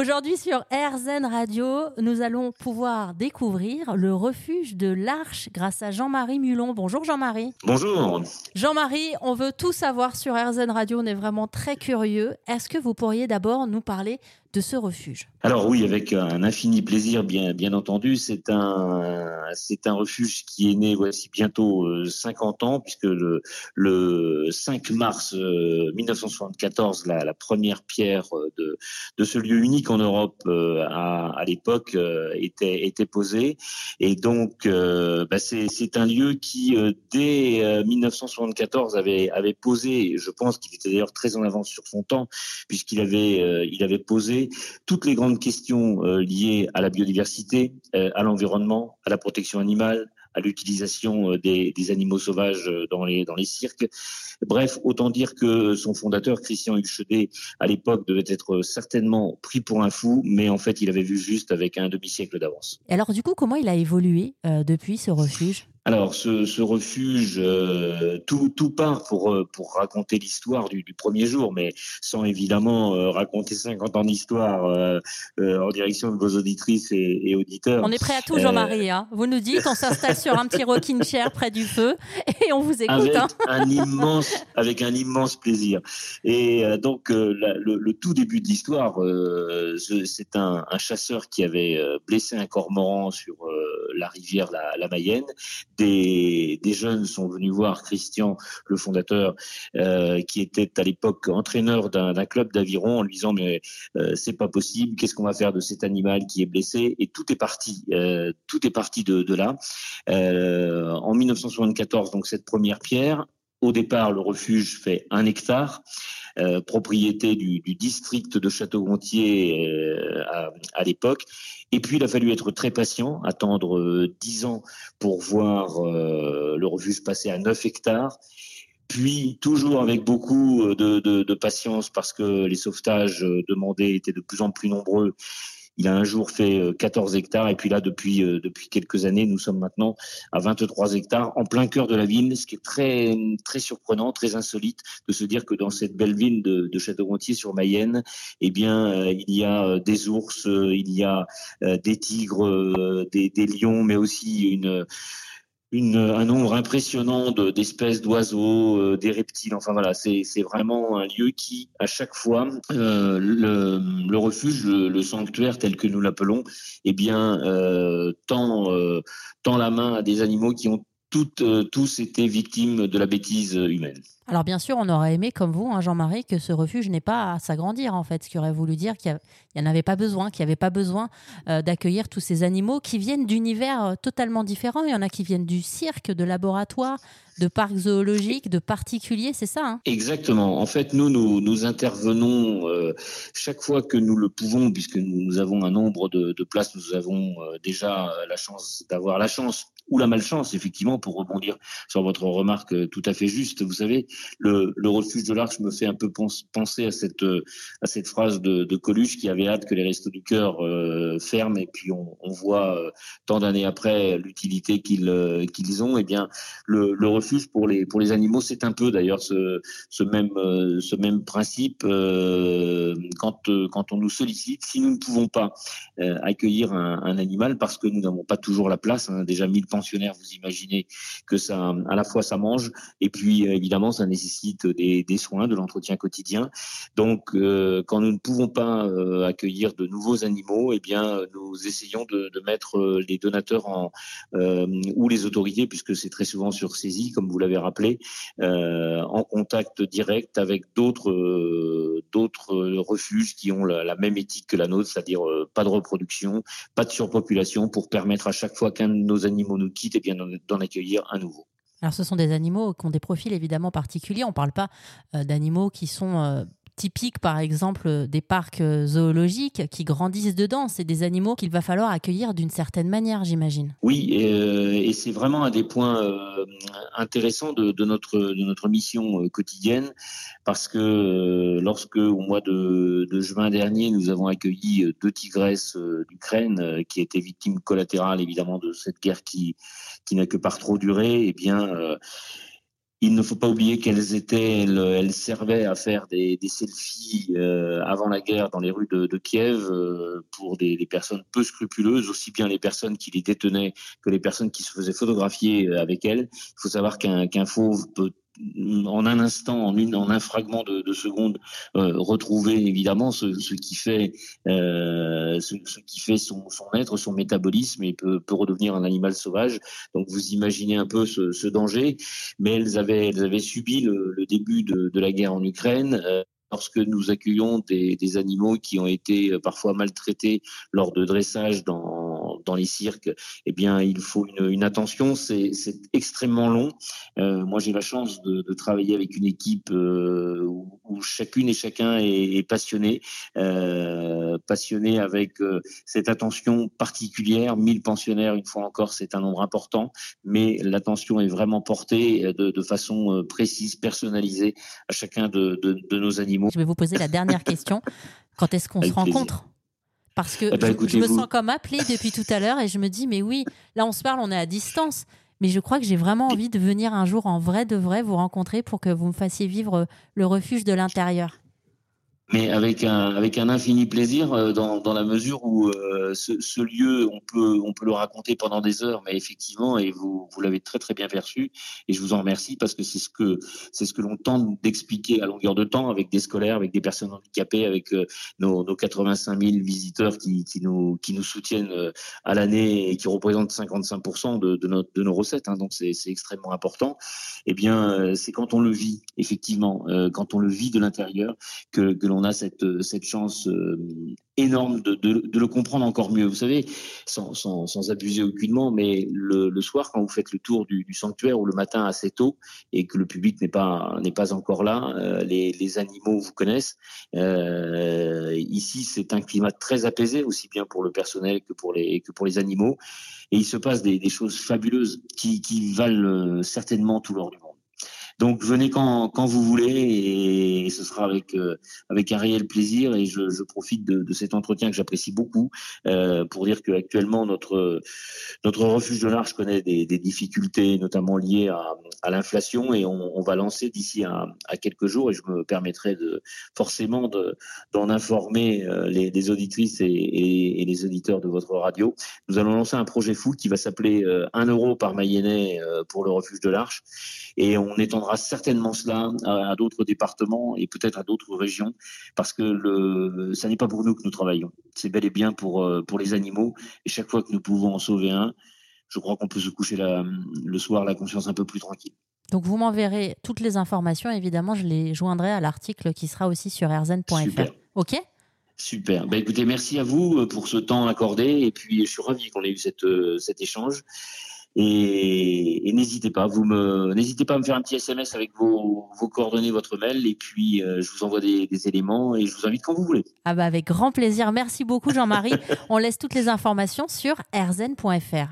Aujourd'hui sur RZN Radio, nous allons pouvoir découvrir le refuge de l'Arche grâce à Jean-Marie Mulon. Bonjour Jean-Marie. Bonjour. Jean-Marie, on veut tout savoir sur RZN Radio, on est vraiment très curieux. Est-ce que vous pourriez d'abord nous parler de ce refuge Alors oui, avec un infini plaisir, bien, entendu. C'est un, c'est un refuge qui est né voici bientôt 50 euh, ans, puisque le, le 5 mars 1974, euh, la, première pierre euh, de, de ce lieu unique en Europe à, à l'époque était, était posée. Et donc, bah c'est, c'est un lieu qui, dès 1974, avait, avait posé, je pense qu'il était d'ailleurs très en avance sur son temps, puisqu'il avait, il avait posé toutes les grandes questions euh, liées à la biodiversité, euh, à l'environnement, à la protection animale, à l'utilisation euh, des, animaux sauvages dans les, dans les cirques. Bref, autant dire que son fondateur, Christian Huchedet, à l'époque, devait être certainement pris pour un fou, mais en fait, il avait vu juste avec un demi-siècle d'avance. Alors, du coup, comment il a évolué depuis ce refuge? Alors, ce, ce refuge, euh, tout, tout, part pour, euh, pour raconter l'histoire du, du, premier jour, mais sans évidemment euh, raconter 50 ans d'histoire en direction de vos auditrices et, et, auditeurs. On est prêt à tout, Jean-Marie. Hein. Vous nous dites, on s'installe sur un petit rocking chair près du feu et on vous écoute. Avec, hein. un, immense, avec un immense plaisir. Et donc, le, le, tout début de l'histoire, c'est un, un, chasseur qui avait blessé un cormoran sur la rivière la, la Mayenne des, jeunes sont venus voir Christian, le fondateur, euh, qui était à l'époque entraîneur d'un club d'aviron, en lui disant mais euh, c'est pas possible, qu'est-ce qu'on va faire de cet animal qui est blessé? Et tout est parti, euh, tout est parti de, de là. en 1974, donc cette première pierre. Au départ, le refuge fait un hectare. Euh, propriété du, district de Château-Gontier euh, à, l'époque. Et puis, il a fallu être très patient, attendre euh, dix ans pour voir le refuge passer à 9 hectares. Puis, toujours avec beaucoup de patience, parce que les sauvetages demandés étaient de plus en plus nombreux, il a un jour fait 14 euh, hectares et puis là, depuis, euh, depuis quelques années, nous sommes maintenant à 23 hectares en plein cœur de la ville, ce qui est très, très surprenant, très insolite de se dire que dans cette belle ville de, Château-Gontier sur Mayenne, eh bien, euh, il y a des ours, il y a des tigres, des lions, mais aussi une une, un nombre impressionnant d'espèces d'oiseaux, euh, des reptiles. Enfin voilà, c'est vraiment un lieu qui, à chaque fois, euh, le, refuge, le, sanctuaire tel que nous l'appelons, eh bien, euh, tend, euh, tend la main à des animaux qui ont toutes, tous été victimes de la bêtise humaine. Alors bien sûr, on aurait aimé, comme vous, hein, Jean-Marie, que ce refuge n'ait pas à s'agrandir, en fait, ce qui aurait voulu dire qu'il n'y en avait pas besoin, qu'il n'y avait pas besoin euh, d'accueillir tous ces animaux qui viennent d'univers euh, totalement différents. Il y en a qui viennent du cirque, de laboratoire, de parcs zoologiques, de particuliers, c'est ça hein? Exactement. En fait, nous, nous, nous intervenons chaque fois que nous le pouvons, puisque nous, avons un nombre de, places, nous avons déjà la chance d'avoir la chance ou la malchance, effectivement, pour rebondir sur votre remarque euh, tout à fait juste. Vous savez, le, le refuge de l'Arche me fait un peu penser à cette, euh, à cette phrase de, de Coluche qui avait hâte que les restos du cœur euh, ferment et puis on, voit euh, tant d'années après l'utilité qu'ils qu'ils ont. Eh bien, le, le, refuge pour les, pour les animaux, c'est un peu d'ailleurs ce, même, ce même principe quand, quand on nous sollicite. Si nous ne pouvons pas accueillir un, animal parce que nous n'avons pas toujours la place, hein, déjà 1000 vous imaginez que ça, à la fois ça mange et puis évidemment ça nécessite des, soins, de l'entretien quotidien. Donc euh, quand nous ne pouvons pas euh, accueillir de nouveaux animaux, eh bien nous essayons de, mettre les donateurs ou les autorités, puisque c'est très souvent sur saisie, comme vous l'avez rappelé, en contact direct avec d'autres refuges qui ont la, la, même éthique que la nôtre, c'est-à-dire pas de reproduction, pas de surpopulation, pour permettre à chaque fois qu'un de nos animaux nous quitte, eh bien d'en accueillir un nouveau. Alors ce sont des animaux qui ont des profils évidemment particuliers. On ne parle pas euh, d'animaux qui sont euh, typiques par exemple des parcs euh, zoologiques qui grandissent dedans. C'est des animaux qu'il va falloir accueillir d'une certaine manière, j'imagine. Oui, et, et c'est vraiment un des points intéressants de, notre, de notre mission quotidienne parce que lorsque au mois de, de, juin dernier, nous avons accueilli deux tigresses d'Ukraine qui étaient victimes collatérales évidemment de cette guerre qui, qui n'a que par trop duré, eh bien Il ne faut pas oublier qu'elles étaient, elles, servaient à faire des, selfies euh, avant la guerre dans les rues de, Kiev euh, pour des, personnes peu scrupuleuses, aussi bien les personnes qui les détenaient que les personnes qui se faisaient photographier euh, avec elles. Il faut savoir qu'un fauve peut en un instant, en, une, en un fragment de, de seconde, euh, retrouver évidemment ce, qui fait, euh, ce, qui fait son, son, être, son métabolisme et peut, redevenir un animal sauvage. Donc vous imaginez un peu ce, danger, mais elles avaient, elles avaient subi le, début de, la guerre en Ukraine. Euh, lorsque nous accueillons des, des, animaux qui ont été euh, parfois maltraités lors de dressage dans, dans les cirques, eh bien, il faut une, une attention. C'est extrêmement long. Euh, moi, j'ai la chance de, de, travailler avec une équipe euh, où, où, chacune et chacun est, est passionné, euh, passionné avec cette attention particulière. 1000 pensionnaires, une fois encore, c'est un nombre important, mais l'attention est vraiment portée de, de façon précise, personnalisée à chacun de, de nos animaux je vais vous poser la dernière question. Quand est-ce qu'on se rencontre? Parce que eh ben, je, me sens comme appelée depuis tout à l'heure et je me dis, mais oui, là on se parle, on est à distance. Mais je crois que j'ai vraiment envie de venir un jour en vrai de vrai vous rencontrer pour que vous me fassiez vivre le refuge de l'intérieur mais avec un avec un infini plaisir euh, dans, dans la mesure où euh, ce, ce, lieu on peut on peut le raconter pendant des heures mais effectivement et vous vous l'avez très très bien perçu et je vous en remercie parce que c'est ce que c'est ce que l'on tente d'expliquer à longueur de temps avec des scolaires avec des personnes handicapées avec euh, nos, nos 85 000 visiteurs qui, qui nous qui nous soutiennent à l'année et qui représentent 55% de, de, notre, de nos recettes hein, donc c'est extrêmement important. Et eh bien c'est quand on le vit effectivement quand on le vit de l'intérieur que que l'on on a cette, euh, chance euh, énorme de, le comprendre encore mieux. Vous savez, sans, abuser aucunement, mais le, soir, quand vous faites le tour du, sanctuaire ou le matin assez tôt et que le public n'est pas pas encore là, euh, les, animaux vous connaissent. Ici, c'est un climat très apaisé, aussi bien pour le personnel que pour les que pour les animaux. Et il se passe des, des choses fabuleuses qui, qui valent certainement tout l'or du monde. Donc venez quand, quand vous voulez et ce sera avec euh, avec un réel plaisir et je, je profite de, de, cet entretien que j'apprécie beaucoup euh, pour dire que actuellement notre notre refuge de l'Arche connaît des, des, difficultés notamment liées à, à l'inflation et on, on, va lancer d'ici à, à, quelques jours et je me permettrai de forcément de d'en informer euh, les, les, auditrices et, et, et, les auditeurs de votre radio. Nous allons lancer un projet fou qui va s'appeler 1 euro par Mayennais pour le refuge de l'Arche et on étendra certainement cela à, d'autres départements et peut-être à d'autres régions, parce que le, ça n'est pas pour nous que nous travaillons. C'est bel et bien pour, euh, pour les animaux. Et chaque fois que nous pouvons en sauver un, je crois qu'on peut se coucher la, le soir la conscience un peu plus tranquille. Donc vous m'enverrez toutes les informations. Évidemment, je les joindrai à l'article qui sera aussi sur rzn.fr. OK? Super. Ben écoutez, merci à vous euh, pour ce temps accordé. Et puis, je suis ravi qu'on ait eu cette, euh, cet échange. Et, n'hésitez pas, vous me, n'hésitez pas à me faire un petit SMS avec vos, vos coordonnées, votre mail, et puis euh, je vous envoie des, des, éléments et je vous invite quand vous voulez. Ah bah avec grand plaisir. Merci beaucoup Jean-Marie. On laisse toutes les informations sur rzn.fr.